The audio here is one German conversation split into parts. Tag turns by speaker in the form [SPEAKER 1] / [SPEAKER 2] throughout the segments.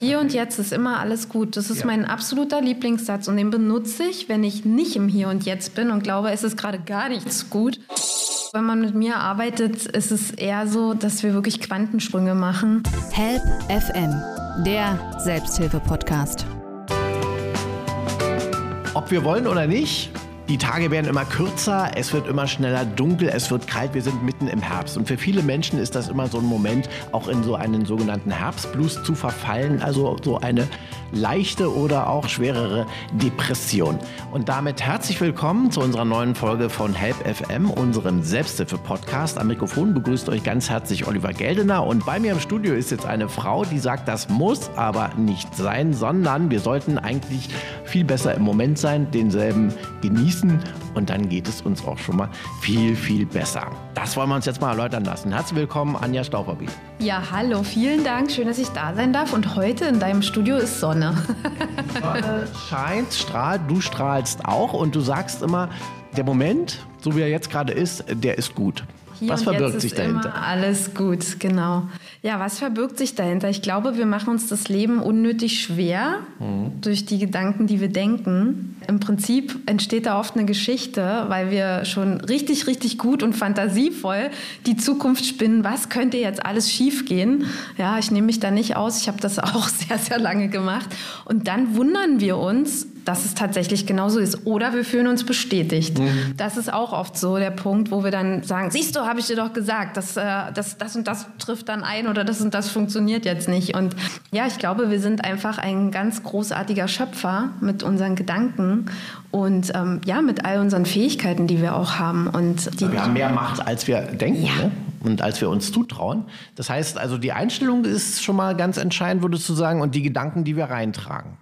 [SPEAKER 1] Hier und jetzt ist immer alles gut. Das ist ja. mein absoluter Lieblingssatz und den benutze ich, wenn ich nicht im Hier und Jetzt bin und glaube, es ist gerade gar nichts gut. Wenn man mit mir arbeitet, ist es eher so, dass wir wirklich Quantensprünge machen.
[SPEAKER 2] Help FM, der Selbsthilfe-Podcast.
[SPEAKER 3] Ob wir wollen oder nicht, die Tage werden immer kürzer, es wird immer schneller dunkel, es wird kalt, wir sind mitten im Herbst. Und für viele Menschen ist das immer so ein Moment, auch in so einen sogenannten Herbstblues zu verfallen, also so eine leichte oder auch schwerere Depression. Und damit herzlich willkommen zu unserer neuen Folge von Help FM, unserem Selbsthilfe-Podcast. Am Mikrofon begrüßt euch ganz herzlich Oliver Geldener und bei mir im Studio ist jetzt eine Frau, die sagt, das muss aber nicht sein, sondern wir sollten eigentlich viel besser im Moment sein, denselben genießen und dann geht es uns auch schon mal viel, viel besser. Das wollen wir uns jetzt mal erläutern lassen. Herzlich willkommen, Anja Stauferbiet.
[SPEAKER 1] Ja, hallo, vielen Dank, schön, dass ich da sein darf und heute in deinem Studio ist Sonne. Sonne
[SPEAKER 3] scheint, strahlt, du strahlst auch und du sagst immer, der Moment, so wie er jetzt gerade ist, der ist gut.
[SPEAKER 1] Hier was verbirgt sich dahinter? alles gut, genau. Ja, was verbirgt sich dahinter? Ich glaube, wir machen uns das Leben unnötig schwer mhm. durch die Gedanken, die wir denken. Im Prinzip entsteht da oft eine Geschichte, weil wir schon richtig, richtig gut und fantasievoll die Zukunft spinnen. Was könnte jetzt alles schiefgehen? Ja, ich nehme mich da nicht aus. Ich habe das auch sehr, sehr lange gemacht. Und dann wundern wir uns, dass es tatsächlich genauso ist. Oder wir fühlen uns bestätigt. Mhm. Das ist auch oft so der Punkt, wo wir dann sagen, siehst du, habe ich dir doch gesagt, dass, äh, das, das und das trifft dann ein oder das und das funktioniert jetzt nicht. Und ja, ich glaube, wir sind einfach ein ganz großartiger Schöpfer mit unseren Gedanken und ähm, ja, mit all unseren Fähigkeiten, die wir auch haben. Und
[SPEAKER 3] die, wir haben mehr Macht, als wir denken. Ja. Ne? und als wir uns zutrauen. Das heißt also, die Einstellung ist schon mal ganz entscheidend, würdest du sagen, und die Gedanken, die wir reintragen.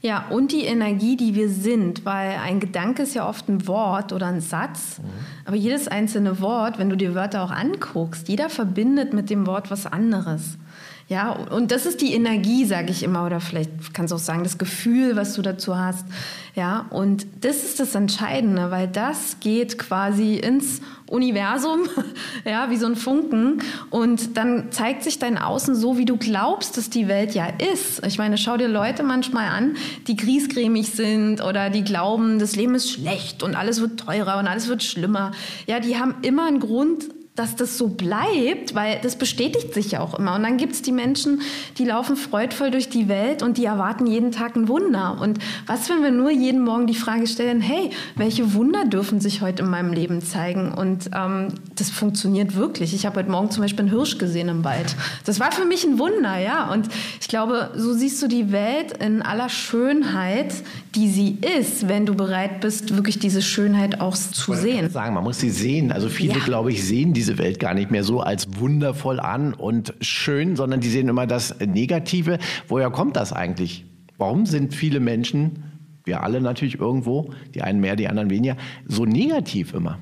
[SPEAKER 1] Ja, und die Energie, die wir sind, weil ein Gedanke ist ja oft ein Wort oder ein Satz, mhm. aber jedes einzelne Wort, wenn du die Wörter auch anguckst, jeder verbindet mit dem Wort was anderes. Ja, und das ist die Energie, sage ich immer, oder vielleicht kannst du auch sagen, das Gefühl, was du dazu hast. Ja, und das ist das Entscheidende, weil das geht quasi ins Universum, ja, wie so ein Funken. Und dann zeigt sich dein Außen so, wie du glaubst, dass die Welt ja ist. Ich meine, schau dir Leute manchmal an, die griesgrämig sind oder die glauben, das Leben ist schlecht und alles wird teurer und alles wird schlimmer. Ja, die haben immer einen Grund, dass das so bleibt, weil das bestätigt sich ja auch immer. Und dann gibt es die Menschen, die laufen freudvoll durch die Welt und die erwarten jeden Tag ein Wunder. Und was, wenn wir nur jeden Morgen die Frage stellen, hey, welche Wunder dürfen sich heute in meinem Leben zeigen? Und ähm, das funktioniert wirklich. Ich habe heute Morgen zum Beispiel einen Hirsch gesehen im Wald. Das war für mich ein Wunder, ja. Und ich glaube, so siehst du die Welt in aller Schönheit, die sie ist, wenn du bereit bist, wirklich diese Schönheit auch zu sehen.
[SPEAKER 3] Sagen, man muss sie sehen. Also viele, ja. glaube ich, sehen die diese Welt gar nicht mehr so als wundervoll an und schön, sondern die sehen immer das Negative. Woher kommt das eigentlich? Warum sind viele Menschen, wir alle natürlich irgendwo, die einen mehr, die anderen weniger, so negativ immer?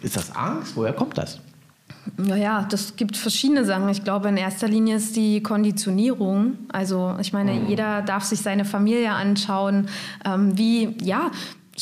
[SPEAKER 3] Ist das Angst? Woher kommt das?
[SPEAKER 1] Naja, das gibt verschiedene Sachen. Ich glaube, in erster Linie ist die Konditionierung. Also ich meine, mhm. jeder darf sich seine Familie anschauen, ähm, wie, ja,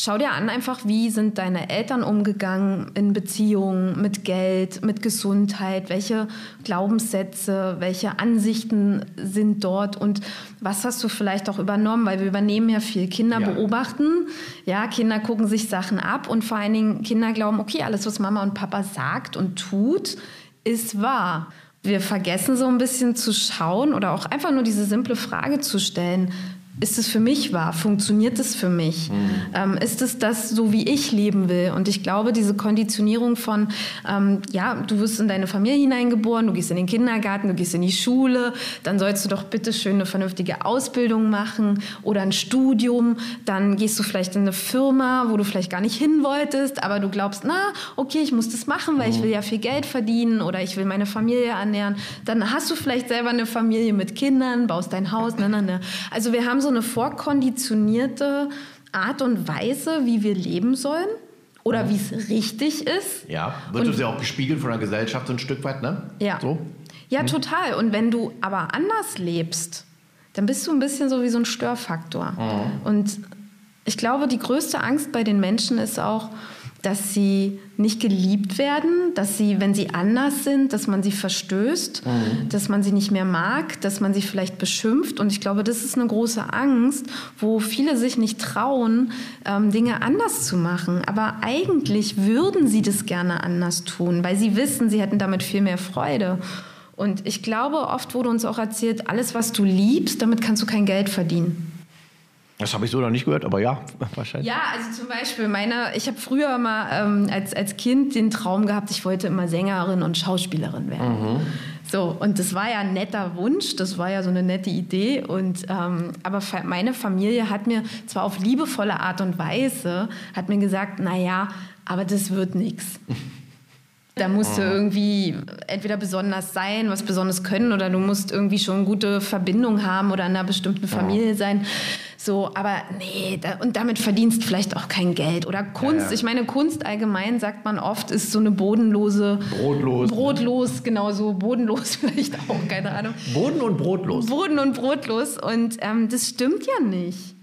[SPEAKER 1] Schau dir an einfach, wie sind deine Eltern umgegangen in Beziehungen, mit Geld, mit Gesundheit, welche Glaubenssätze, welche Ansichten sind dort und was hast du vielleicht auch übernommen, weil wir übernehmen ja viel. Kinder ja. beobachten, ja, Kinder gucken sich Sachen ab und vor allen Dingen Kinder glauben, okay, alles, was Mama und Papa sagt und tut, ist wahr. Wir vergessen so ein bisschen zu schauen oder auch einfach nur diese simple Frage zu stellen, ist es für mich wahr? Funktioniert es für mich? Mhm. Ähm, ist es das, so wie ich leben will? Und ich glaube, diese Konditionierung von, ähm, ja, du wirst in deine Familie hineingeboren, du gehst in den Kindergarten, du gehst in die Schule, dann sollst du doch bitte schön eine vernünftige Ausbildung machen oder ein Studium, dann gehst du vielleicht in eine Firma, wo du vielleicht gar nicht hin wolltest, aber du glaubst, na, okay, ich muss das machen, weil mhm. ich will ja viel Geld verdienen oder ich will meine Familie ernähren. Dann hast du vielleicht selber eine Familie mit Kindern, baust dein Haus, ne, ne, ne. Also wir haben so so eine vorkonditionierte Art und Weise, wie wir leben sollen oder wie es richtig ist.
[SPEAKER 3] Ja, wird uns ja auch gespiegelt von der Gesellschaft so ein Stück weit, ne?
[SPEAKER 1] Ja. So? Ja, mhm. total. Und wenn du aber anders lebst, dann bist du ein bisschen so wie so ein Störfaktor. Mhm. Und ich glaube, die größte Angst bei den Menschen ist auch, dass sie nicht geliebt werden, dass sie, wenn sie anders sind, dass man sie verstößt, mhm. dass man sie nicht mehr mag, dass man sie vielleicht beschimpft. Und ich glaube, das ist eine große Angst, wo viele sich nicht trauen, ähm, Dinge anders zu machen. Aber eigentlich würden sie das gerne anders tun, weil sie wissen, sie hätten damit viel mehr Freude. Und ich glaube, oft wurde uns auch erzählt, alles, was du liebst, damit kannst du kein Geld verdienen.
[SPEAKER 3] Das habe ich so noch nicht gehört, aber ja,
[SPEAKER 1] wahrscheinlich. Ja, also zum Beispiel meine, ich habe früher mal ähm, als, als Kind den Traum gehabt, ich wollte immer Sängerin und Schauspielerin werden. Mhm. So, und das war ja ein netter Wunsch, das war ja so eine nette Idee. Und, ähm, aber meine Familie hat mir zwar auf liebevolle Art und Weise, hat mir gesagt, naja, aber das wird nichts. Da musst du mhm. irgendwie entweder besonders sein, was besonders können, oder du musst irgendwie schon gute Verbindung haben oder in einer bestimmten Familie sein. So, aber nee, da, und damit verdienst vielleicht auch kein Geld. Oder Kunst, ja, ja. ich meine, Kunst allgemein, sagt man oft, ist so eine bodenlose.
[SPEAKER 3] Brotlos.
[SPEAKER 1] Ne? Brotlos, genau so. Bodenlos vielleicht auch, keine Ahnung.
[SPEAKER 3] Boden und brotlos.
[SPEAKER 1] Boden und brotlos. Und ähm, das stimmt ja nicht.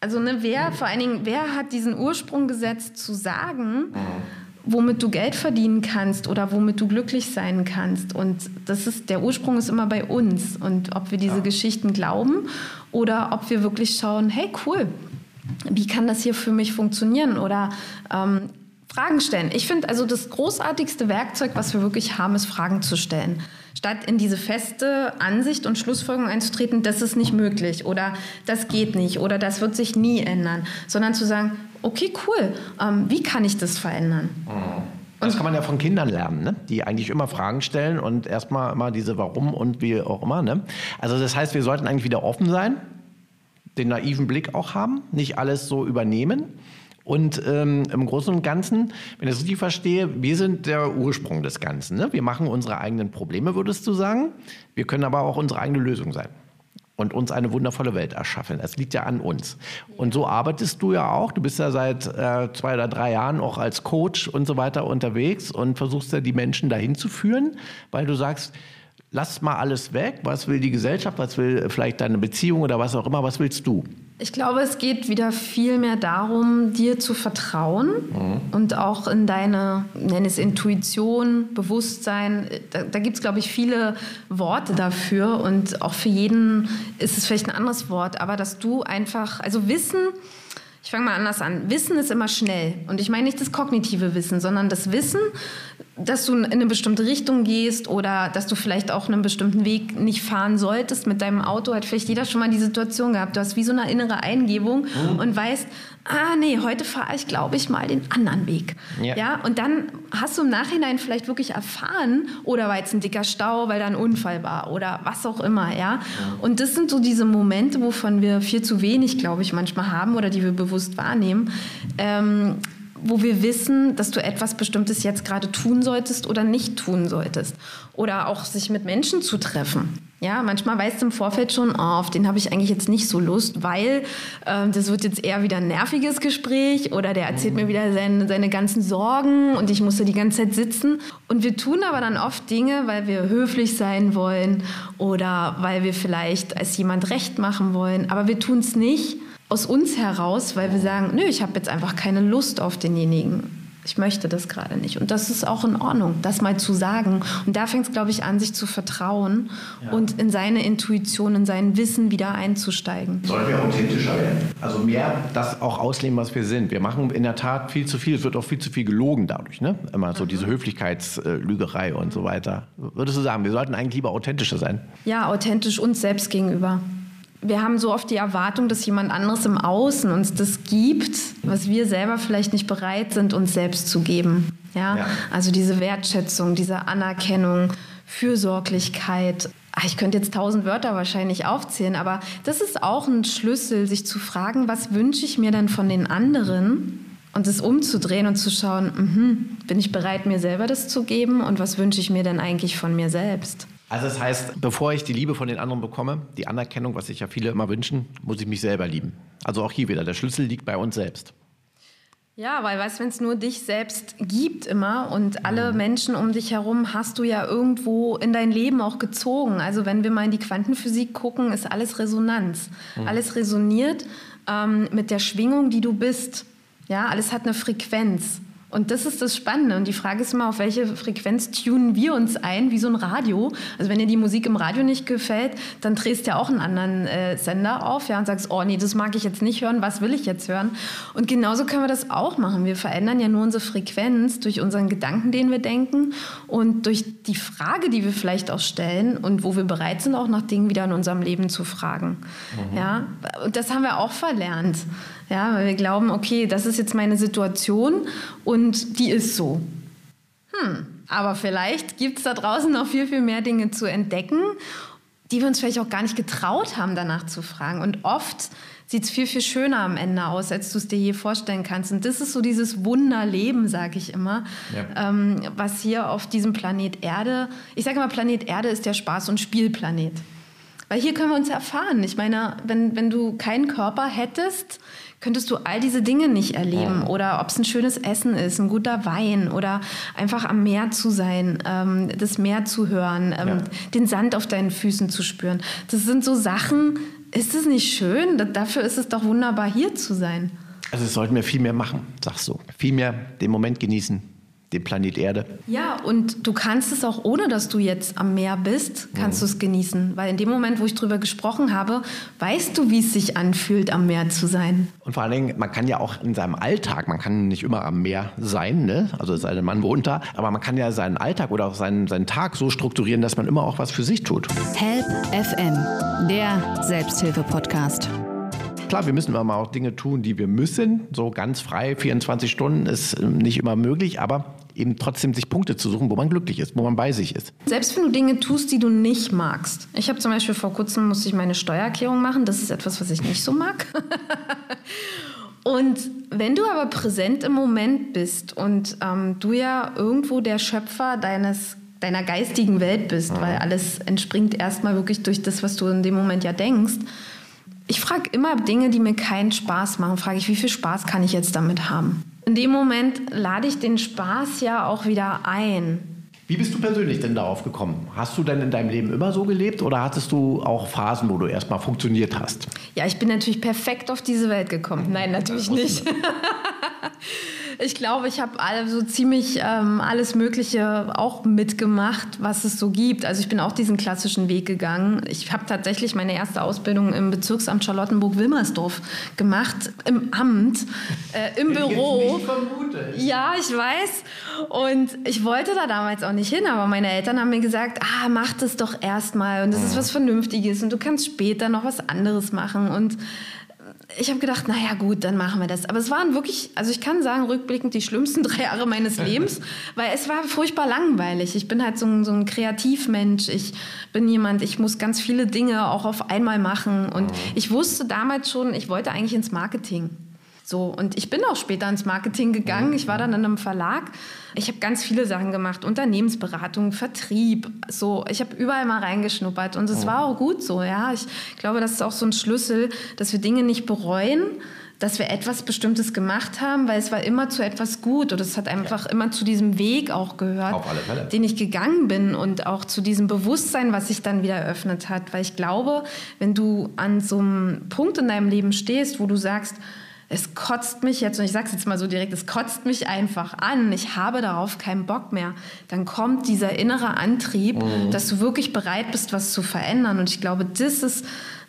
[SPEAKER 1] Also, ne, wer, vor allen Dingen, wer hat diesen Ursprung gesetzt zu sagen, mhm womit du Geld verdienen kannst oder womit du glücklich sein kannst. Und das ist, der Ursprung ist immer bei uns. Und ob wir diese ja. Geschichten glauben oder ob wir wirklich schauen, hey, cool, wie kann das hier für mich funktionieren? Oder ähm, Fragen stellen. Ich finde also das großartigste Werkzeug, was wir wirklich haben, ist Fragen zu stellen. Statt in diese feste Ansicht und Schlussfolgerung einzutreten, das ist nicht möglich oder das geht nicht oder das wird sich nie ändern, sondern zu sagen, okay, cool, ähm, wie kann ich das verändern?
[SPEAKER 3] Mhm. Das kann man ja von Kindern lernen, ne? die eigentlich immer Fragen stellen und erstmal immer diese Warum und wie auch immer. Ne? Also das heißt, wir sollten eigentlich wieder offen sein, den naiven Blick auch haben, nicht alles so übernehmen. Und ähm, im Großen und Ganzen, wenn ich es richtig verstehe, wir sind der Ursprung des Ganzen. Ne? Wir machen unsere eigenen Probleme, würdest du sagen. Wir können aber auch unsere eigene Lösung sein und uns eine wundervolle Welt erschaffen. Das liegt ja an uns. Und so arbeitest du ja auch. Du bist ja seit äh, zwei oder drei Jahren auch als Coach und so weiter unterwegs und versuchst ja die Menschen dahin zu führen, weil du sagst, lass mal alles weg. Was will die Gesellschaft? Was will vielleicht deine Beziehung oder was auch immer? Was willst du?
[SPEAKER 1] Ich glaube, es geht wieder viel mehr darum, dir zu vertrauen mhm. und auch in deine, nenne es Intuition, Bewusstsein. Da, da gibt es, glaube ich, viele Worte dafür und auch für jeden ist es vielleicht ein anderes Wort, aber dass du einfach, also Wissen, ich fange mal anders an. Wissen ist immer schnell. Und ich meine nicht das kognitive Wissen, sondern das Wissen, dass du in eine bestimmte Richtung gehst oder dass du vielleicht auch einen bestimmten Weg nicht fahren solltest mit deinem Auto. Hat vielleicht jeder schon mal die Situation gehabt. Du hast wie so eine innere Eingebung mhm. und weißt, ah nee, heute fahre ich, glaube ich, mal den anderen Weg. Ja. ja. Und dann hast du im Nachhinein vielleicht wirklich erfahren, oder war jetzt ein dicker Stau, weil da ein Unfall war oder was auch immer, ja. Und das sind so diese Momente, wovon wir viel zu wenig, glaube ich, manchmal haben oder die wir bewusst wahrnehmen. Ähm, wo wir wissen, dass du etwas Bestimmtes jetzt gerade tun solltest oder nicht tun solltest. Oder auch sich mit Menschen zu treffen. Ja, manchmal weißt du im Vorfeld schon, oh, auf den habe ich eigentlich jetzt nicht so Lust, weil äh, das wird jetzt eher wieder ein nerviges Gespräch oder der erzählt mir wieder seine, seine ganzen Sorgen und ich muss da die ganze Zeit sitzen. Und wir tun aber dann oft Dinge, weil wir höflich sein wollen oder weil wir vielleicht als jemand recht machen wollen, aber wir tun es nicht, aus uns heraus, weil wir sagen, nö, ich habe jetzt einfach keine Lust auf denjenigen. Ich möchte das gerade nicht. Und das ist auch in Ordnung, das mal zu sagen. Und da fängt es, glaube ich, an, sich zu vertrauen ja. und in seine Intuition, in sein Wissen wieder einzusteigen.
[SPEAKER 3] Sollen wir authentischer werden? Also mehr das auch ausleben, was wir sind. Wir machen in der Tat viel zu viel. Es wird auch viel zu viel gelogen dadurch. Ne? Immer so mhm. diese Höflichkeitslügerei und so weiter. Würdest du sagen, wir sollten eigentlich lieber authentischer sein?
[SPEAKER 1] Ja, authentisch uns selbst gegenüber wir haben so oft die Erwartung, dass jemand anderes im Außen uns das gibt, was wir selber vielleicht nicht bereit sind, uns selbst zu geben. Ja? ja. Also diese Wertschätzung, diese Anerkennung, Fürsorglichkeit. Ach, ich könnte jetzt tausend Wörter wahrscheinlich aufzählen, aber das ist auch ein Schlüssel, sich zu fragen, was wünsche ich mir denn von den anderen? Und es umzudrehen und zu schauen, mh, bin ich bereit, mir selber das zu geben und was wünsche ich mir denn eigentlich von mir selbst?
[SPEAKER 3] Also das heißt, bevor ich die Liebe von den anderen bekomme, die Anerkennung, was sich ja viele immer wünschen, muss ich mich selber lieben. Also auch hier wieder, der Schlüssel liegt bei uns selbst.
[SPEAKER 1] Ja, weil weißt, wenn es nur dich selbst gibt immer und alle mhm. Menschen um dich herum hast du ja irgendwo in dein Leben auch gezogen. Also wenn wir mal in die Quantenphysik gucken, ist alles Resonanz. Mhm. Alles resoniert ähm, mit der Schwingung, die du bist. Ja, alles hat eine Frequenz. Und das ist das Spannende. Und die Frage ist immer, auf welche Frequenz tunen wir uns ein, wie so ein Radio. Also wenn dir die Musik im Radio nicht gefällt, dann drehst du ja auch einen anderen äh, Sender auf ja, und sagst, oh nee, das mag ich jetzt nicht hören, was will ich jetzt hören? Und genauso können wir das auch machen. Wir verändern ja nur unsere Frequenz durch unseren Gedanken, den wir denken und durch die Frage, die wir vielleicht auch stellen und wo wir bereit sind, auch nach Dingen wieder in unserem Leben zu fragen. Mhm. Ja, und das haben wir auch verlernt. Ja, weil wir glauben, okay, das ist jetzt meine Situation und die ist so. Hm, aber vielleicht gibt es da draußen noch viel, viel mehr Dinge zu entdecken, die wir uns vielleicht auch gar nicht getraut haben, danach zu fragen. Und oft sieht es viel, viel schöner am Ende aus, als du es dir je vorstellen kannst. Und das ist so dieses Wunderleben, sage ich immer, ja. ähm, was hier auf diesem Planet Erde, ich sage immer, Planet Erde ist der Spaß- und Spielplanet. Weil hier können wir uns erfahren. Ich meine, wenn, wenn du keinen Körper hättest, könntest du all diese Dinge nicht erleben. Oder ob es ein schönes Essen ist, ein guter Wein oder einfach am Meer zu sein, ähm, das Meer zu hören, ähm, ja. den Sand auf deinen Füßen zu spüren. Das sind so Sachen, ist es nicht schön? Dafür ist es doch wunderbar, hier zu sein.
[SPEAKER 3] Also das sollten wir viel mehr machen, sagst du. Viel mehr den Moment genießen den Planet Erde.
[SPEAKER 1] Ja, und du kannst es auch ohne, dass du jetzt am Meer bist, kannst mhm. du es genießen. Weil in dem Moment, wo ich drüber gesprochen habe, weißt du, wie es sich anfühlt, am Meer zu sein.
[SPEAKER 3] Und vor allen Dingen, man kann ja auch in seinem Alltag, man kann nicht immer am Meer sein, ne? also sei der Mann wohnt da, aber man kann ja seinen Alltag oder auch seinen, seinen Tag so strukturieren, dass man immer auch was für sich tut.
[SPEAKER 2] Help FM, der Selbsthilfe-Podcast
[SPEAKER 3] klar, wir müssen immer auch Dinge tun, die wir müssen. So ganz frei, 24 Stunden ist nicht immer möglich, aber eben trotzdem sich Punkte zu suchen, wo man glücklich ist, wo man bei sich ist.
[SPEAKER 1] Selbst wenn du Dinge tust, die du nicht magst. Ich habe zum Beispiel vor kurzem musste ich meine Steuererklärung machen. Das ist etwas, was ich nicht so mag. und wenn du aber präsent im Moment bist und ähm, du ja irgendwo der Schöpfer deines deiner geistigen Welt bist, weil alles entspringt erstmal wirklich durch das, was du in dem Moment ja denkst. Ich frage immer Dinge, die mir keinen Spaß machen, frage ich, wie viel Spaß kann ich jetzt damit haben? In dem Moment lade ich den Spaß ja auch wieder ein.
[SPEAKER 3] Wie bist du persönlich denn darauf gekommen? Hast du denn in deinem Leben immer so gelebt oder hattest du auch Phasen, wo du erstmal funktioniert hast?
[SPEAKER 1] Ja, ich bin natürlich perfekt auf diese Welt gekommen. Nein, natürlich nicht. ich glaube, ich habe so ziemlich ähm, alles Mögliche auch mitgemacht, was es so gibt. Also ich bin auch diesen klassischen Weg gegangen. Ich habe tatsächlich meine erste Ausbildung im Bezirksamt Charlottenburg-Wilmersdorf gemacht, im Amt, äh, im Büro. Ich ja, ich weiß. Und ich wollte da damals auch nicht hin, aber meine Eltern haben mir gesagt, ah, mach das doch erstmal und das ist was Vernünftiges und du kannst später noch was anderes machen und ich habe gedacht, naja gut, dann machen wir das. Aber es waren wirklich, also ich kann sagen, rückblickend die schlimmsten drei Jahre meines Lebens, weil es war furchtbar langweilig. Ich bin halt so ein, so ein Kreativmensch. Ich bin jemand, ich muss ganz viele Dinge auch auf einmal machen. Und mhm. ich wusste damals schon, ich wollte eigentlich ins Marketing. So, und ich bin auch später ins Marketing gegangen. Ich war dann in einem Verlag. Ich habe ganz viele Sachen gemacht, Unternehmensberatung, Vertrieb. So, ich habe überall mal reingeschnuppert und es war auch gut so. Ja, ich glaube, das ist auch so ein Schlüssel, dass wir Dinge nicht bereuen, dass wir etwas Bestimmtes gemacht haben, weil es war immer zu etwas gut oder es hat einfach ja. immer zu diesem Weg auch gehört, den ich gegangen bin und auch zu diesem Bewusstsein, was sich dann wieder eröffnet hat. Weil ich glaube, wenn du an so einem Punkt in deinem Leben stehst, wo du sagst, es kotzt mich jetzt, und ich sage es jetzt mal so direkt, es kotzt mich einfach an, ich habe darauf keinen Bock mehr, dann kommt dieser innere Antrieb, mhm. dass du wirklich bereit bist, was zu verändern. Und ich glaube, das ist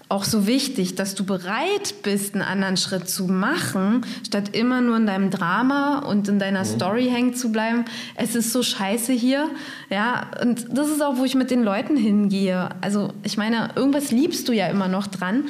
[SPEAKER 1] auch so wichtig, dass du bereit bist, einen anderen Schritt zu machen, statt immer nur in deinem Drama und in deiner mhm. Story hängen zu bleiben. Es ist so scheiße hier, ja. Und das ist auch, wo ich mit den Leuten hingehe. Also ich meine, irgendwas liebst du ja immer noch dran,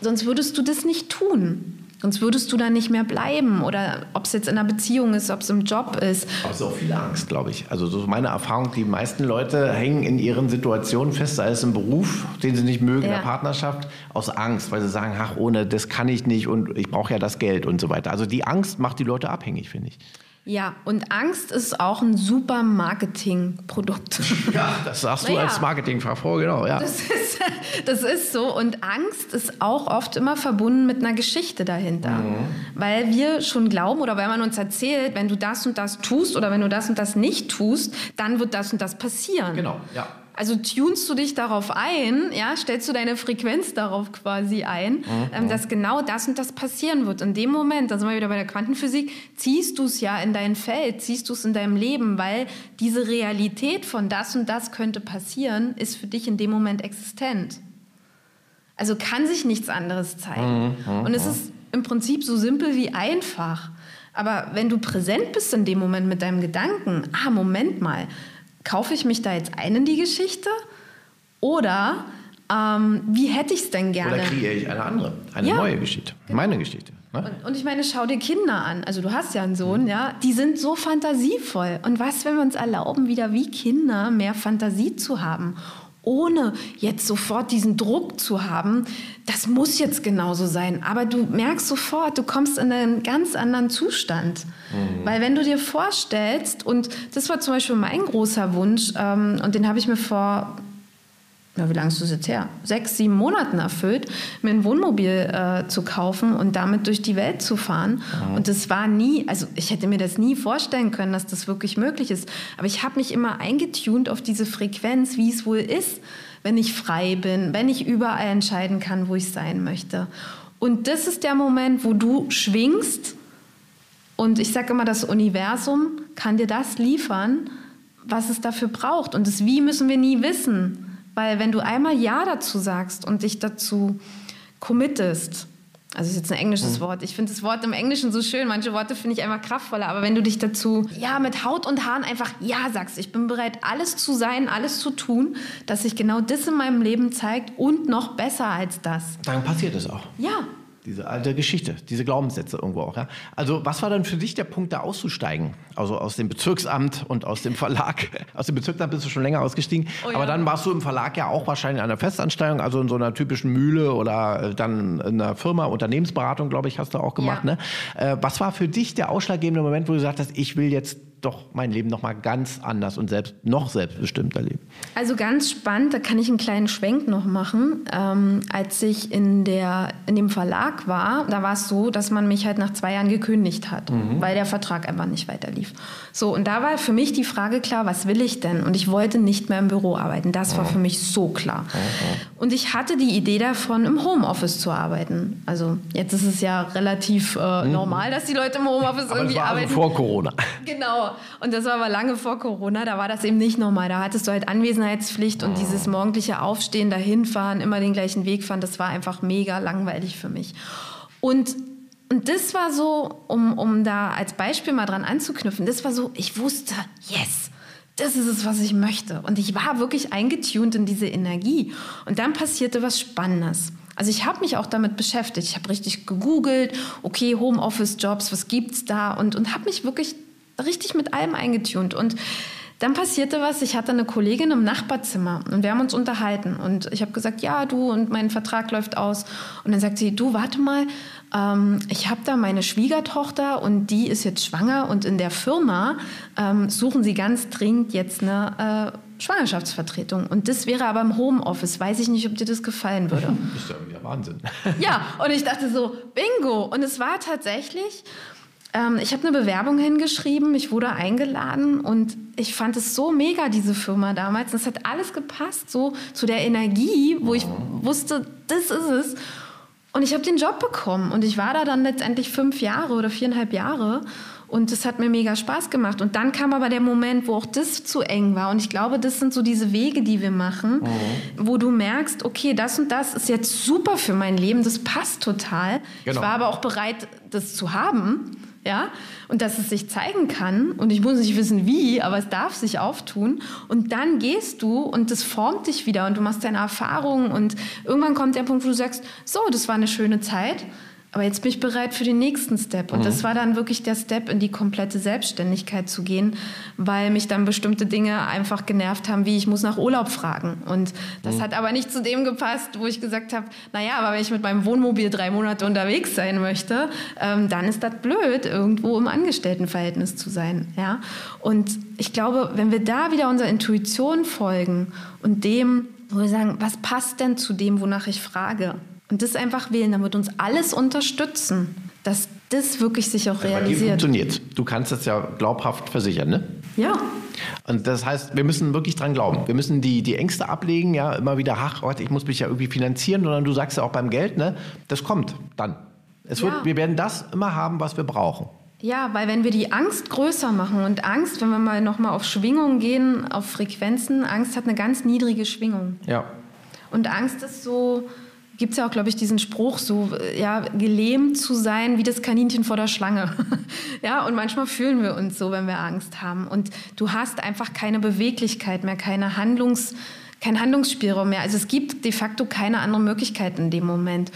[SPEAKER 1] sonst würdest du das nicht tun. Sonst würdest du da nicht mehr bleiben. Oder ob es jetzt in einer Beziehung ist, ob es im Job ist.
[SPEAKER 3] Aber es ist auch viel Angst, glaube ich. Also so meine Erfahrung, die meisten Leute hängen in ihren Situationen fest, sei es im Beruf, den sie nicht mögen, ja. in der Partnerschaft, aus Angst, weil sie sagen, ach, ohne das kann ich nicht und ich brauche ja das Geld und so weiter. Also die Angst macht die Leute abhängig, finde ich.
[SPEAKER 1] Ja, und Angst ist auch ein super Marketingprodukt.
[SPEAKER 3] Ja, das sagst du als Marketingfachfrau, genau. Ja.
[SPEAKER 1] Das, ist, das ist so. Und Angst ist auch oft immer verbunden mit einer Geschichte dahinter. Mhm. Weil wir schon glauben oder weil man uns erzählt, wenn du das und das tust oder wenn du das und das nicht tust, dann wird das und das passieren.
[SPEAKER 3] Genau, ja.
[SPEAKER 1] Also tunst du dich darauf ein, ja, stellst du deine Frequenz darauf quasi ein, mhm. ähm, dass genau das und das passieren wird. In dem Moment, da sind wir wieder bei der Quantenphysik, ziehst du es ja in dein Feld, ziehst du es in deinem Leben, weil diese Realität von das und das könnte passieren, ist für dich in dem Moment existent. Also kann sich nichts anderes zeigen. Mhm. Und es mhm. ist im Prinzip so simpel wie einfach. Aber wenn du präsent bist in dem Moment mit deinem Gedanken, ah, Moment mal, kaufe ich mich da jetzt ein in die Geschichte? Oder ähm, wie hätte ich es denn gerne?
[SPEAKER 3] Oder kreiere ich eine andere, eine ja, neue Geschichte, genau. meine Geschichte.
[SPEAKER 1] Ne? Und, und, ich meine, schau dir Kinder an. Also du hast ja einen Sohn, mhm. ja, die sind so fantasievoll. Und was, wenn wir uns erlauben, wieder wie Kinder mehr Fantasie zu haben? Ohne jetzt sofort diesen Druck zu haben, das muss jetzt genauso sein. Aber du merkst sofort, du kommst in einen ganz anderen Zustand. Mhm. Weil wenn du dir vorstellst, und das war zum Beispiel mein großer Wunsch, ähm, und den habe ich mir vor ja, wie lange ist das jetzt her? Sechs, sieben Monaten erfüllt, mir ein Wohnmobil äh, zu kaufen und damit durch die Welt zu fahren. Mhm. Und das war nie, also ich hätte mir das nie vorstellen können, dass das wirklich möglich ist. Aber ich habe mich immer eingetunt auf diese Frequenz, wie es wohl ist, wenn ich frei bin, wenn ich überall entscheiden kann, wo ich sein möchte. Und das ist der Moment, wo du schwingst. Und ich sage immer, das Universum kann dir das liefern, was es dafür braucht. Und das Wie müssen wir nie wissen. Weil wenn du einmal Ja dazu sagst und dich dazu committest, also ist jetzt ein englisches mhm. Wort. Ich finde das Wort im Englischen so schön. Manche Worte finde ich einfach kraftvoller. Aber wenn du dich dazu, ja, mit Haut und Haaren einfach Ja sagst, ich bin bereit, alles zu sein, alles zu tun, dass sich genau das in meinem Leben zeigt und noch besser als das.
[SPEAKER 3] Dann passiert es auch.
[SPEAKER 1] Ja,
[SPEAKER 3] diese alte Geschichte, diese Glaubenssätze irgendwo auch. Ja? Also was war dann für dich der Punkt, da auszusteigen? Also aus dem Bezirksamt und aus dem Verlag. Aus dem Bezirksamt bist du schon länger ausgestiegen. Oh ja. Aber dann warst du im Verlag ja auch wahrscheinlich in einer Festanstellung, also in so einer typischen Mühle oder äh, dann in einer Firma, Unternehmensberatung, glaube ich, hast du auch gemacht. Ja. Ne? Äh, was war für dich der ausschlaggebende Moment, wo du gesagt hast, ich will jetzt doch mein Leben noch mal ganz anders und selbst noch selbstbestimmter leben.
[SPEAKER 1] Also ganz spannend, da kann ich einen kleinen Schwenk noch machen. Ähm, als ich in, der, in dem Verlag war, da war es so, dass man mich halt nach zwei Jahren gekündigt hat, mhm. weil der Vertrag einfach nicht weiterlief. So, und da war für mich die Frage klar, was will ich denn? Und ich wollte nicht mehr im Büro arbeiten. Das war mhm. für mich so klar. Mhm. Und ich hatte die Idee davon, im Homeoffice zu arbeiten. Also jetzt ist es ja relativ äh, mhm. normal, dass die Leute im Homeoffice
[SPEAKER 3] Aber
[SPEAKER 1] irgendwie
[SPEAKER 3] das war
[SPEAKER 1] arbeiten.
[SPEAKER 3] Also vor Corona.
[SPEAKER 1] Genau. Und das war aber lange vor Corona, da war das eben nicht normal. Da hattest du halt Anwesenheitspflicht und dieses morgendliche Aufstehen, dahin fahren, immer den gleichen Weg fahren, das war einfach mega langweilig für mich. Und und das war so, um, um da als Beispiel mal dran anzuknüpfen, das war so, ich wusste, yes, das ist es, was ich möchte. Und ich war wirklich eingetunt in diese Energie. Und dann passierte was Spannendes. Also ich habe mich auch damit beschäftigt. Ich habe richtig gegoogelt, okay, Homeoffice-Jobs, was gibt's da? Und, und habe mich wirklich richtig mit allem eingetunt. Und dann passierte was, ich hatte eine Kollegin im Nachbarzimmer und wir haben uns unterhalten und ich habe gesagt, ja, du und mein Vertrag läuft aus. Und dann sagt sie, du, warte mal, ähm, ich habe da meine Schwiegertochter und die ist jetzt schwanger und in der Firma ähm, suchen sie ganz dringend jetzt eine äh, Schwangerschaftsvertretung. Und das wäre aber im Homeoffice. Weiß ich nicht, ob dir das gefallen würde.
[SPEAKER 3] Das ist ja wieder Wahnsinn.
[SPEAKER 1] ja, und ich dachte so, bingo. Und es war tatsächlich ähm, ich habe eine Bewerbung hingeschrieben, ich wurde eingeladen und ich fand es so mega, diese Firma damals. Es hat alles gepasst, so zu der Energie, wo ich wusste, das ist es. Und ich habe den Job bekommen und ich war da dann letztendlich fünf Jahre oder viereinhalb Jahre. Und es hat mir mega Spaß gemacht. Und dann kam aber der Moment, wo auch das zu eng war. Und ich glaube, das sind so diese Wege, die wir machen, mhm. wo du merkst, okay, das und das ist jetzt super für mein Leben, das passt total. Genau. Ich war aber auch bereit, das zu haben ja, und dass es sich zeigen kann. Und ich muss nicht wissen wie, aber es darf sich auftun. Und dann gehst du und das formt dich wieder und du machst deine Erfahrungen. Und irgendwann kommt der Punkt, wo du sagst, so, das war eine schöne Zeit, aber jetzt bin ich bereit für den nächsten Step. Und mhm. das war dann wirklich der Step, in die komplette Selbstständigkeit zu gehen, weil mich dann bestimmte Dinge einfach genervt haben, wie ich muss nach Urlaub fragen. Und das mhm. hat aber nicht zu dem gepasst, wo ich gesagt habe, naja, aber wenn ich mit meinem Wohnmobil drei Monate unterwegs sein möchte, ähm, dann ist das blöd, irgendwo im Angestelltenverhältnis zu sein. Ja? Und ich glaube, wenn wir da wieder unserer Intuition folgen und dem, wo wir sagen, was passt denn zu dem, wonach ich frage? Und das einfach wählen, dann wird uns alles unterstützen, dass das wirklich sich auch realisiert.
[SPEAKER 3] Ja, funktioniert. Du kannst das ja glaubhaft versichern, ne?
[SPEAKER 1] Ja,
[SPEAKER 3] Und das heißt, wir müssen wirklich dran glauben. Wir müssen die, die Ängste ablegen, ja, immer wieder, ach Gott, ich muss mich ja irgendwie finanzieren, sondern du sagst ja auch beim Geld, ne, das kommt dann. Es wird,
[SPEAKER 1] Ja.
[SPEAKER 3] Wir werden das immer haben, was wir brauchen.
[SPEAKER 1] Ja, weil wenn wir die Angst größer machen und Angst, wenn wir mal nochmal auf Schwingungen gehen, auf Frequenzen, Angst hat eine ganz niedrige Schwingung.
[SPEAKER 3] Ja.
[SPEAKER 1] Und Angst ist so, gibt es ja auch, glaube ich, diesen Spruch, so ja, gelähmt zu sein wie das Kaninchen vor der Schlange. ja, und manchmal fühlen wir uns so, wenn wir Angst haben. Und du hast einfach keine Beweglichkeit mehr, keine Handlungs, kein Handlungsspielraum mehr. Also es gibt de facto keine andere Möglichkeit in dem Moment.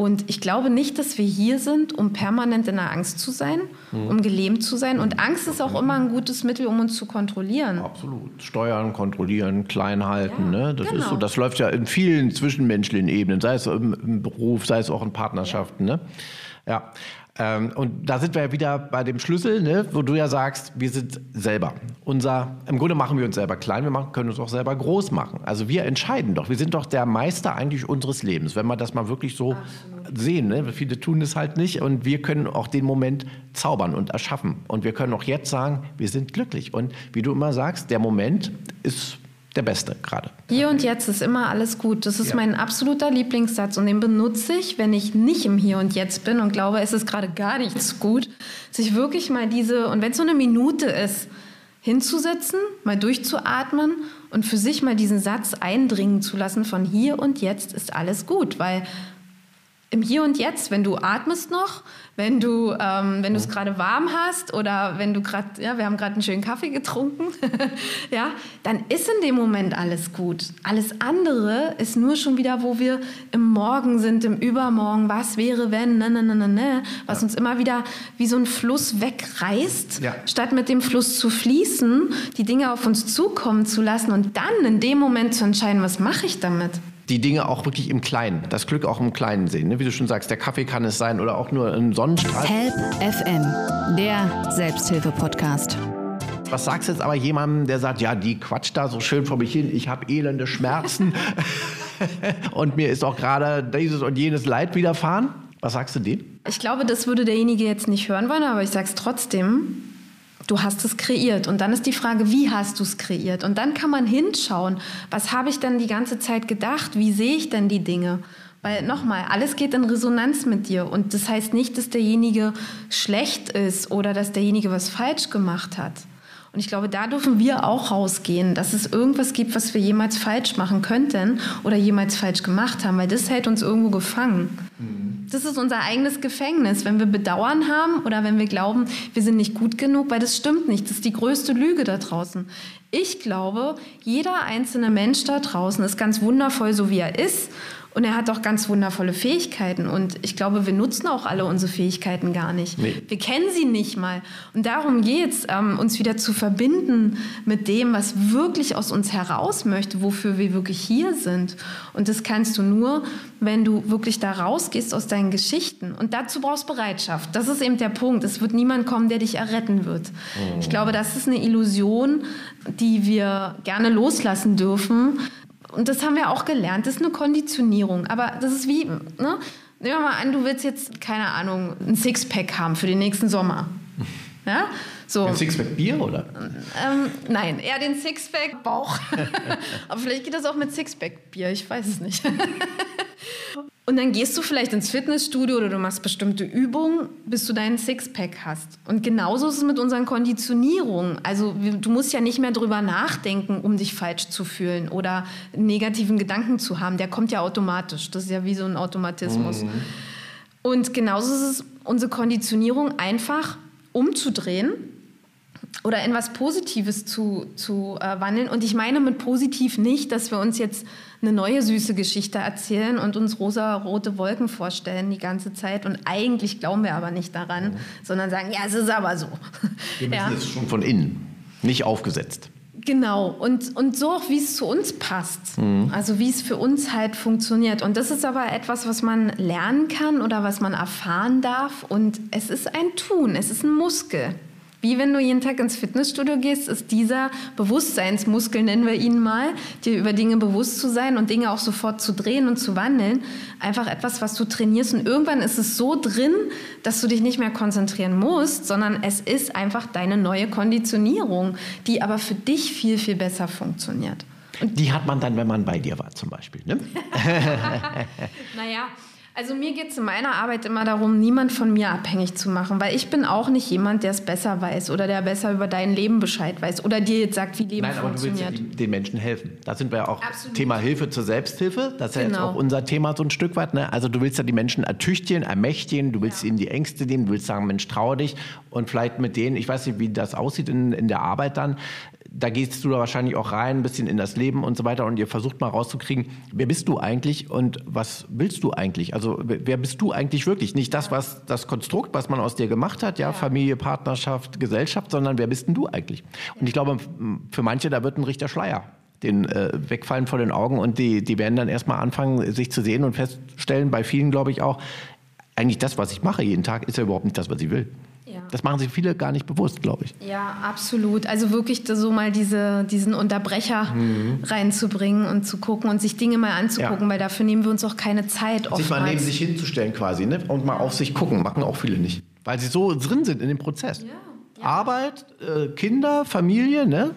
[SPEAKER 1] Und ich glaube nicht, dass wir hier sind, um permanent in der Angst zu sein, um gelähmt zu sein. Und Angst ist auch immer ein gutes Mittel, um uns zu kontrollieren.
[SPEAKER 3] Absolut. Steuern, kontrollieren, klein halten.
[SPEAKER 1] Ja,
[SPEAKER 3] ne? Das
[SPEAKER 1] genau.
[SPEAKER 3] ist so, das läuft ja in vielen zwischenmenschlichen Ebenen, sei es im, im Beruf, sei es auch in Partnerschaften. Ne? Ja. Ähm, und da sind wir ja wieder bei dem Schlüssel, ne? wo du ja sagst, wir sind selber. Unser, Im Grunde machen wir uns selber klein, wir machen, können uns auch selber groß machen. Also wir entscheiden doch. Wir sind doch der Meister eigentlich unseres Lebens, wenn wir das mal wirklich so sehen. Ne? Viele tun es halt nicht und wir können auch den Moment zaubern und erschaffen. Und wir können auch jetzt sagen, wir sind glücklich. Und wie du immer sagst, der Moment ist der beste gerade.
[SPEAKER 1] Hier und jetzt ist immer alles gut. Das ist
[SPEAKER 3] Ja.
[SPEAKER 1] mein absoluter Lieblingssatz und den benutze ich, wenn ich nicht im Hier und Jetzt bin und glaube, es ist gerade gar nichts gut, sich wirklich mal diese, und wenn es so eine Minute ist, hinzusetzen, mal durchzuatmen und für sich mal diesen Satz eindringen zu lassen von hier und jetzt ist alles gut, weil im Hier und Jetzt, wenn du atmest noch, wenn du ähm, wenn du es gerade warm hast oder wenn du gerade, ja, wir haben gerade einen schönen Kaffee getrunken, ja, dann ist in dem Moment alles gut. Alles andere ist nur schon wieder, wo wir im Morgen sind, im Übermorgen, was wäre wenn, ne, ne, ne, ne, ne, was uns immer wieder wie so ein Fluss wegreißt,
[SPEAKER 3] Ja.
[SPEAKER 1] statt mit dem Fluss zu fließen, die Dinge auf uns zukommen zu lassen und dann in dem Moment zu entscheiden, was mache ich damit.
[SPEAKER 3] Die Dinge auch wirklich im Kleinen, das Glück auch im Kleinen sehen. Ne? Wie du schon sagst, der Kaffee kann es sein oder auch nur ein Sonnenstrahl.
[SPEAKER 2] Help FM, der Selbsthilfe-Podcast.
[SPEAKER 3] Was sagst du jetzt aber jemandem, der sagt, ja, die quatscht da so schön vor mich hin, ich habe elende Schmerzen und mir ist auch gerade dieses und jenes Leid widerfahren? Was sagst du dem?
[SPEAKER 1] Ich glaube, das würde derjenige jetzt nicht hören wollen, aber ich sage es trotzdem. Du hast es kreiert. Und dann ist die Frage, wie hast du es kreiert? Und dann kann man hinschauen, was habe ich denn die ganze Zeit gedacht? Wie sehe ich denn die Dinge? Weil nochmal, alles geht in Resonanz mit dir. Und das heißt nicht, dass derjenige schlecht ist oder dass derjenige was falsch gemacht hat. Und ich glaube, da dürfen wir auch rausgehen, dass es irgendwas gibt, was wir jemals falsch machen könnten oder jemals falsch gemacht haben, weil das hält uns irgendwo gefangen. Das ist unser eigenes Gefängnis, wenn wir Bedauern haben oder wenn wir glauben, wir sind nicht gut genug, weil das stimmt nicht. Das ist die größte Lüge da draußen. Ich glaube, jeder einzelne Mensch da draußen ist ganz wundervoll, so wie er ist. Und er hat auch ganz wundervolle Fähigkeiten. Und ich glaube, wir nutzen auch alle unsere Fähigkeiten gar nicht.
[SPEAKER 3] Nee.
[SPEAKER 1] Wir kennen sie nicht mal. Und darum geht es, ähm, uns wieder zu verbinden mit dem, was wirklich aus uns heraus möchte, wofür wir wirklich hier sind. Und das kannst du nur, wenn du wirklich da rausgehst aus deinen Geschichten. Und dazu brauchst Bereitschaft. Das ist eben der Punkt. Es wird niemand kommen, der dich erretten wird. Ich glaube, das ist eine Illusion, die wir gerne loslassen dürfen. Und das haben wir auch gelernt. Das ist eine Konditionierung. Aber das ist wie, ne? Nehmen wir mal an, du willst jetzt, keine Ahnung, ein Sixpack haben für den nächsten Sommer. Ja? So.
[SPEAKER 3] Ein Sixpack Bier oder?
[SPEAKER 1] Ähm, nein, eher den Sixpack-Bauch. Aber vielleicht geht das auch mit Sixpack-Bier, ich weiß es nicht. Und dann gehst du vielleicht ins Fitnessstudio oder du machst bestimmte Übungen, bis du deinen Sixpack hast. Und genauso ist es mit unseren Konditionierungen. Also du musst ja nicht mehr drüber nachdenken, um dich falsch zu fühlen oder einen negativen Gedanken zu haben. Der kommt ja automatisch. Das ist ja wie so ein Automatismus. Und genauso ist es unsere Konditionierung einfach umzudrehen oder in was Positives zu, zu äh, wandeln. Und ich meine mit positiv nicht, dass wir uns jetzt eine neue süße Geschichte erzählen und uns rosa-rote Wolken vorstellen die ganze Zeit. Und eigentlich glauben wir aber nicht daran, sondern sagen, ja, es ist aber so.
[SPEAKER 3] Wir müssen
[SPEAKER 1] Ja.
[SPEAKER 3] es schon von innen, nicht aufgesetzt.
[SPEAKER 1] Genau, und, und so auch, wie es zu uns passt. Also wie es für uns halt funktioniert. Und das ist aber etwas, was man lernen kann oder was man erfahren darf. Und es ist ein Tun, es ist ein Muskel. Wie wenn du jeden Tag ins Fitnessstudio gehst, ist dieser Bewusstseinsmuskel, nennen wir ihn mal, dir über Dinge bewusst zu sein und Dinge auch sofort zu drehen und zu wandeln, einfach etwas, was du trainierst. Und irgendwann ist es so drin, dass du dich nicht mehr konzentrieren musst, sondern es ist einfach deine neue Konditionierung, die aber für dich viel, viel besser funktioniert.
[SPEAKER 3] Und die hat man dann, wenn man bei dir war, zum Beispiel. Ne?
[SPEAKER 1] naja. Also mir geht es in meiner Arbeit immer darum, niemand von mir abhängig zu machen, weil ich bin auch nicht jemand, der es besser weiß oder der besser über dein Leben Bescheid weiß oder dir jetzt sagt, wie Leben Nein, funktioniert.
[SPEAKER 3] aber du willst den Menschen helfen. Da sind wir ja auch Absolut. Thema Hilfe zur Selbsthilfe. Das ist genau. ja jetzt genau. auch unser Thema so ein Stück weit. Ne? Also du willst ja die Menschen ertüchtigen, ermächtigen, du willst ja. ihnen die Ängste nehmen, du willst sagen, Mensch, traue dich und vielleicht mit denen, ich weiß nicht, wie das aussieht in, in der Arbeit dann, da gehst du da wahrscheinlich auch rein, ein bisschen in das Leben und so weiter und ihr versucht mal rauszukriegen, wer bist du eigentlich und was willst du eigentlich? Also wer bist du eigentlich wirklich? Nicht das, was das Konstrukt, was man aus dir gemacht hat, ja, ja. Familie, Partnerschaft, Gesellschaft, sondern wer bist denn du eigentlich? Und ich glaube, für manche, da wird ein richter Schleier den äh, wegfallen vor den Augen und die, die werden dann erstmal anfangen, sich zu sehen und feststellen, bei vielen glaube ich auch, eigentlich das, was ich mache jeden Tag, ist ja überhaupt nicht das, was ich will. Ja. Das machen sich viele gar nicht bewusst, glaube ich.
[SPEAKER 1] Ja, absolut. Also wirklich so mal diese, diesen Unterbrecher mhm. reinzubringen und zu gucken und sich Dinge mal anzugucken, ja. weil dafür nehmen wir uns auch keine Zeit.
[SPEAKER 3] Sich mal neben sich hinzustellen quasi ne? und mal auf sich gucken, machen auch viele nicht. Weil sie so drin sind in dem Prozess. Ja. Arbeit, äh, Kinder, Familie, ne?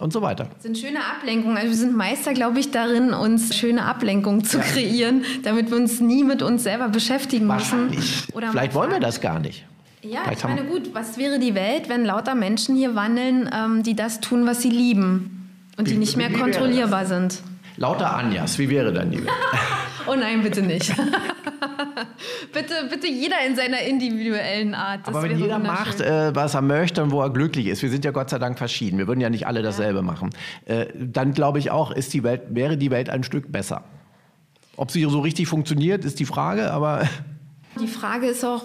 [SPEAKER 3] und so weiter.
[SPEAKER 1] Das sind schöne Ablenkungen. Also wir sind Meister, glaube ich, darin, uns schöne Ablenkungen zu ja. kreieren, damit wir uns nie mit uns selber beschäftigen müssen.
[SPEAKER 3] Oder Vielleicht wollen wir das gar nicht.
[SPEAKER 1] Ja, ich meine, gut, was wäre die Welt, wenn lauter Menschen hier wandeln, ähm, die das tun, was sie lieben und wie, die nicht mehr kontrollierbar sind?
[SPEAKER 3] Lauter Anjas, wie wäre dann die Welt?
[SPEAKER 1] oh nein, bitte nicht. bitte, bitte jeder in seiner individuellen Art.
[SPEAKER 3] Das Aber wenn jeder macht, äh, was er möchte und wo er glücklich ist, wir sind ja Gott sei Dank verschieden, wir würden ja nicht alle dasselbe ja. machen, äh, dann glaube ich auch, ist die Welt, wäre die Welt ein Stück besser. Ob sie so richtig funktioniert, ist die Frage, aber...
[SPEAKER 1] Die Frage ist auch,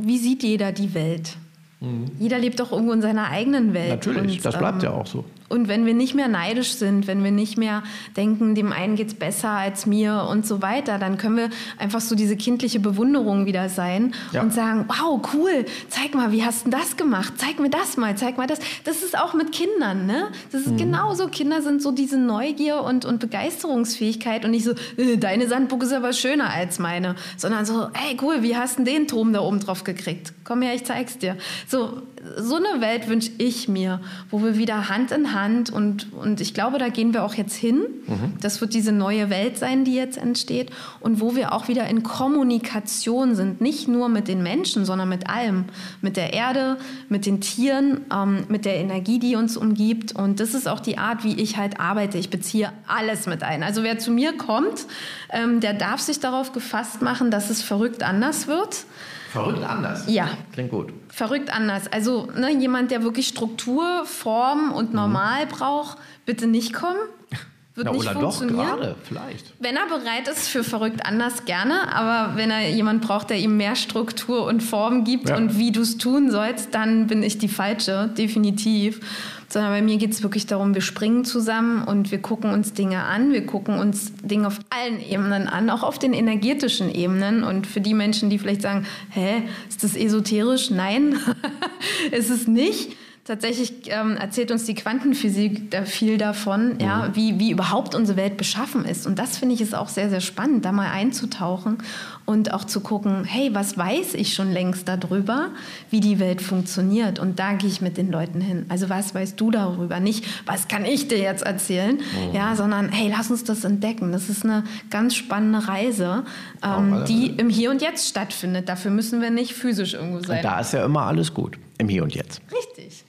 [SPEAKER 1] wie sieht jeder die Welt? Mhm. Jeder lebt doch irgendwo in seiner eigenen Welt.
[SPEAKER 3] Natürlich, und, das bleibt ähm, ja auch so.
[SPEAKER 1] Und wenn wir nicht mehr neidisch sind, wenn wir nicht mehr denken, dem einen geht es besser als mir und so weiter, dann können wir einfach so diese kindliche Bewunderung wieder sein ja. und sagen, wow, cool, zeig mal, wie hast du das gemacht? Zeig mir das mal, zeig mal das. Das ist auch mit Kindern, ne? Das ist mhm. genauso. Kinder sind so diese Neugier und, und Begeisterungsfähigkeit und nicht so, äh, deine Sandburg ist aber schöner als meine, sondern so, hey, cool, wie hast du den Turm da oben drauf gekriegt? Komm her, ich zeig's dir. So, so eine Welt wünsche ich mir, wo wir wieder Hand in Hand und, und ich glaube, da gehen wir auch jetzt hin. Mhm. Das wird diese neue Welt sein, die jetzt entsteht und wo wir auch wieder in Kommunikation sind, nicht nur mit den Menschen, sondern mit allem, mit der Erde, mit den Tieren, ähm, mit der Energie, die uns umgibt und das ist auch die Art, wie ich halt arbeite. Ich beziehe alles mit ein. Also wer zu mir kommt, ähm, der darf sich darauf gefasst machen, dass es verrückt anders wird.
[SPEAKER 3] Verrückt anders?
[SPEAKER 1] Ja.
[SPEAKER 3] Klingt gut.
[SPEAKER 1] Verrückt anders. Also ne, jemand, der wirklich Struktur, Form und mhm. normal mhm. braucht, bitte nicht kommen. Wird Na, nicht oder funktionieren. doch gerade,
[SPEAKER 3] vielleicht.
[SPEAKER 1] Wenn er bereit ist für verrückt anders, gerne. Aber wenn er jemand braucht, der ihm mehr Struktur und Form gibt ja. und wie du es tun sollst, dann bin ich die Falsche, definitiv sondern bei mir geht es wirklich darum, wir springen zusammen und wir gucken uns Dinge an, wir gucken uns Dinge auf allen Ebenen an, auch auf den energetischen Ebenen. Und für die Menschen, die vielleicht sagen, hä, ist das esoterisch? Nein, ist es nicht. Tatsächlich ähm, erzählt uns die Quantenphysik da viel davon, mhm. ja, wie, wie überhaupt unsere Welt beschaffen ist. Und das finde ich ist auch sehr, sehr spannend, da mal einzutauchen und auch zu gucken, hey, was weiß ich schon längst darüber, wie die Welt funktioniert? Und da gehe ich mit den Leuten hin. Also was weißt du darüber? Nicht, was kann ich dir jetzt erzählen? Mhm. Ja, sondern hey, lass uns das entdecken. Das ist eine ganz spannende Reise, ähm, die im Hier und Jetzt stattfindet. Dafür müssen wir nicht physisch irgendwo sein. Und
[SPEAKER 3] da ist ja immer alles gut, im Hier und Jetzt.
[SPEAKER 1] Richtig.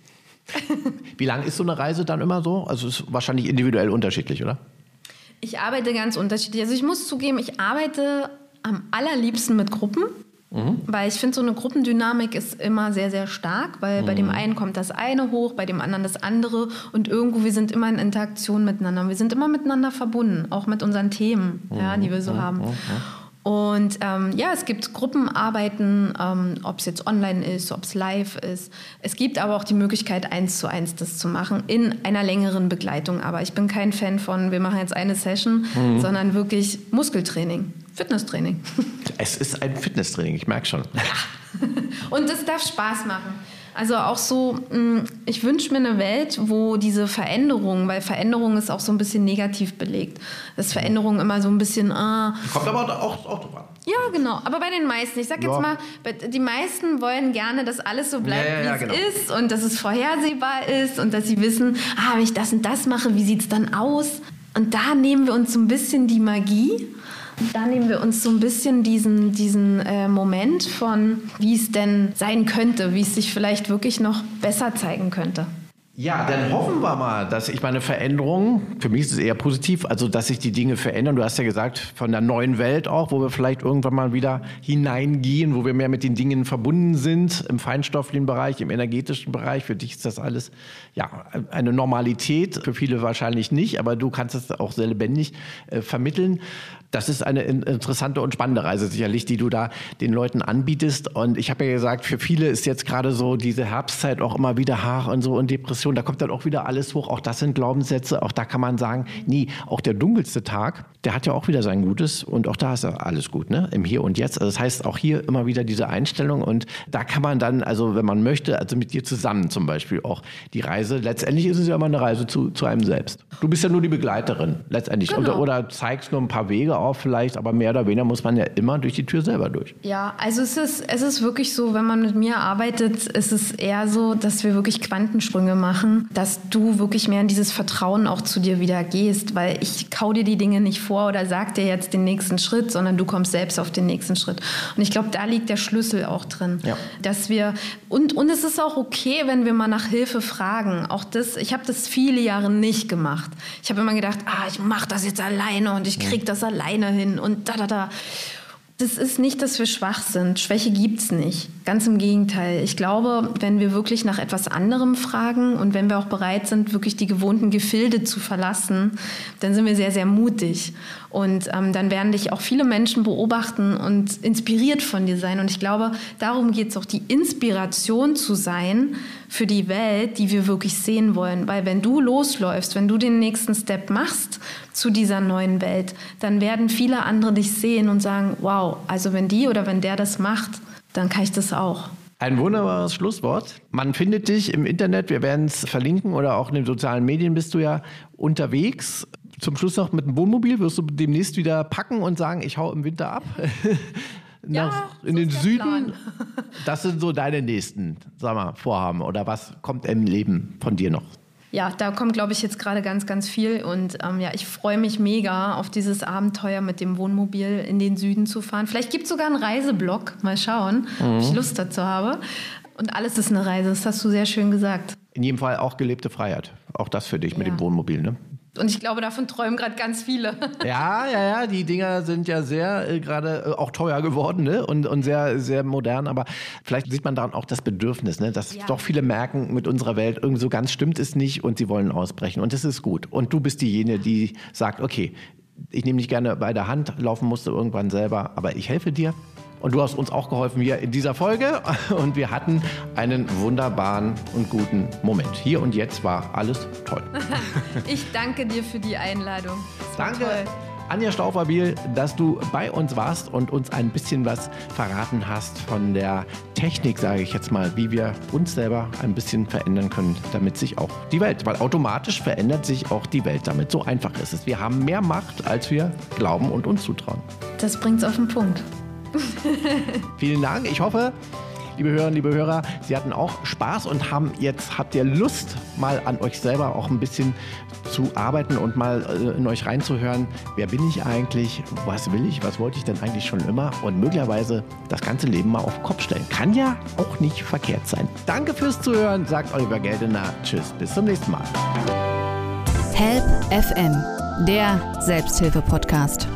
[SPEAKER 3] Wie lang ist so eine Reise dann immer so? Also ist wahrscheinlich individuell unterschiedlich, oder?
[SPEAKER 1] Ich arbeite ganz unterschiedlich. Also ich muss zugeben, ich arbeite am allerliebsten mit Gruppen. Mhm. Weil ich finde, so eine Gruppendynamik ist immer sehr, sehr stark, weil mhm. bei dem mhm. einen kommt das eine hoch, bei dem anderen das andere und irgendwo, wir sind immer in Interaktion miteinander. Wir sind immer miteinander verbunden, auch mit unseren Themen, mhm. ja, die wir so mhm. haben. Und ähm, ja, es gibt Gruppenarbeiten, ähm, ob es jetzt online ist, ob es live ist. Es gibt aber auch die Möglichkeit, eins zu eins das zu machen in einer längeren Begleitung. Aber ich bin kein Fan von, wir machen jetzt eine Session, mhm. sondern wirklich Muskeltraining, Fitnesstraining.
[SPEAKER 3] Es ist ein Fitnesstraining, ich merke schon.
[SPEAKER 1] Und es darf Spaß machen. Also auch so, mm, ich wünsche mir eine Welt, wo diese Veränderung, weil Veränderung ist auch so ein bisschen negativ belegt, dass Veränderung immer so ein bisschen... Ah,
[SPEAKER 3] Kommt aber auch, auch drauf an.
[SPEAKER 1] ja, genau. Aber bei den meisten, ich sag jetzt
[SPEAKER 3] Ja.
[SPEAKER 1] mal, die meisten wollen gerne, dass alles so bleibt,
[SPEAKER 3] Ja, ja,
[SPEAKER 1] wie es
[SPEAKER 3] genau.
[SPEAKER 1] ist und dass es vorhersehbar ist und dass sie wissen, ah, wenn ich das und das mache, wie sieht es dann aus? Und da nehmen wir uns so ein bisschen die Magie. Da nehmen wir uns so ein bisschen diesen, diesen äh, Moment von, wie es denn sein könnte, wie es sich vielleicht wirklich noch besser zeigen könnte.
[SPEAKER 3] Ja, dann hoffen wir mal, dass ich meine Veränderung, für mich ist es eher positiv, also dass sich die Dinge verändern. Du hast ja gesagt, von der neuen Welt auch, wo wir vielleicht irgendwann mal wieder hineingehen, wo wir mehr mit den Dingen verbunden sind, im feinstofflichen Bereich, im energetischen Bereich. Für dich ist das alles ja eine Normalität, für viele wahrscheinlich nicht, aber du kannst es auch sehr lebendig äh, vermitteln. Das ist eine in- interessante und spannende Reise sicherlich, die du da den Leuten anbietest. Und ich habe ja gesagt, für viele ist jetzt gerade so diese Herbstzeit auch immer wieder Haar und so und Depression. Da kommt dann auch wieder alles hoch. Auch das sind Glaubenssätze. Auch da kann man sagen, nee, auch der dunkelste Tag, der hat ja auch wieder sein Gutes. Und auch da ist ja alles gut, ne? Im Hier und Jetzt. Also das heißt auch hier immer wieder diese Einstellung. Und da kann man dann, also wenn man möchte, also mit dir zusammen zum Beispiel auch die Reise. Letztendlich ist es ja immer eine Reise zu, zu einem selbst. Du bist ja nur die Begleiterin letztendlich.
[SPEAKER 1] Genau.
[SPEAKER 3] Oder, oder zeigst nur ein paar Wege auf vielleicht, aber mehr oder weniger muss man ja immer durch die Tür selber durch.
[SPEAKER 1] Ja, also es ist, es ist wirklich so, wenn man mit mir arbeitet, ist es eher so, dass wir wirklich Quantensprünge machen, dass du wirklich mehr in dieses Vertrauen auch zu dir wieder gehst, weil ich kau dir die Dinge nicht vor oder sag dir jetzt den nächsten Schritt, sondern du kommst selbst auf den nächsten Schritt. Und ich glaube, da liegt der Schlüssel auch drin,
[SPEAKER 3] Ja.
[SPEAKER 1] dass wir und und es ist auch okay, wenn wir mal nach Hilfe fragen. Auch das, ich habe das viele Jahre nicht gemacht. Ich habe immer gedacht, ah, ich mache das jetzt alleine und ich krieg das alleine hin und da da da. Das ist nicht, dass wir schwach sind. Schwäche gibt's nicht. Ganz im Gegenteil. Ich glaube, wenn wir wirklich nach etwas anderem fragen und wenn wir auch bereit sind, wirklich die gewohnten Gefilde zu verlassen, dann sind wir sehr, sehr mutig. Und ähm, dann werden dich auch viele Menschen beobachten und inspiriert von dir sein. Und ich glaube, darum geht's auch, die Inspiration zu sein für die Welt, die wir wirklich sehen wollen. Weil wenn du losläufst, wenn du den nächsten Step machst zu dieser neuen Welt, dann werden viele andere dich sehen und sagen, wow, also wenn die oder wenn der das macht, dann kann ich das auch.
[SPEAKER 3] Ein wunderbares Schlusswort. Man findet dich im Internet, wir werden es verlinken oder auch in den sozialen Medien bist du ja unterwegs. Zum Schluss noch mit dem Wohnmobil wirst du demnächst wieder packen und sagen, ich hau im Winter ab. Nach, in
[SPEAKER 1] so
[SPEAKER 3] den Süden. Das sind so deine nächsten, sag mal, Vorhaben oder was kommt im Leben von dir noch?
[SPEAKER 1] Ja, da kommt, glaube ich, jetzt gerade ganz, ganz viel. Und ähm, ja, ich freue mich mega auf dieses Abenteuer mit dem Wohnmobil in den Süden zu fahren. Vielleicht gibt es sogar einen Reiseblog. Mal schauen, ob ich Lust dazu habe. Und alles ist eine Reise, das hast du sehr schön gesagt.
[SPEAKER 3] In jedem Fall auch gelebte Freiheit. Auch das für dich mit
[SPEAKER 1] Ja.
[SPEAKER 3] dem Wohnmobil, ne?
[SPEAKER 1] Und ich glaube, davon träumen gerade ganz viele.
[SPEAKER 3] Ja, ja, ja, die Dinger sind ja sehr äh, gerade äh, auch teuer geworden ne? und, und sehr, sehr modern. Aber vielleicht sieht man daran auch das Bedürfnis, ne? dass
[SPEAKER 1] Ja.
[SPEAKER 3] doch viele merken, mit unserer Welt irgendwie so ganz stimmt es nicht und sie wollen ausbrechen. Und das ist gut. Und du bist diejenige, die sagt, okay, ich nehme dich gerne bei der Hand, laufen musst du irgendwann selber, aber ich helfe dir. Und du hast uns auch geholfen hier in dieser Folge. Und wir hatten einen wunderbaren und guten Moment. Hier und jetzt war alles toll.
[SPEAKER 1] Ich danke dir für die Einladung.
[SPEAKER 3] Danke,
[SPEAKER 1] Toll.
[SPEAKER 3] Anja Stauferbiel, dass du bei uns warst und uns ein bisschen was verraten hast von der Technik, sage ich jetzt mal, wie wir uns selber ein bisschen verändern können, damit sich auch die Welt, weil automatisch verändert sich auch die Welt damit. So einfach ist es. Wir haben mehr Macht, als wir glauben und uns zutrauen.
[SPEAKER 1] Das bringt's auf den Punkt.
[SPEAKER 3] Vielen Dank. Ich hoffe, liebe Hörerinnen, liebe Hörer, Sie hatten auch Spaß und haben jetzt habt ihr Lust, mal an euch selber auch ein bisschen zu arbeiten und mal äh, in euch reinzuhören. Wer bin ich eigentlich? Was will ich? Was wollte ich denn eigentlich schon immer? Und möglicherweise das ganze Leben mal auf den Kopf stellen. Kann ja auch nicht verkehrt sein. Danke fürs Zuhören, sagt Oliver Geldener. Tschüss, bis zum nächsten Mal.
[SPEAKER 2] Help FM, der Selbsthilfe-Podcast.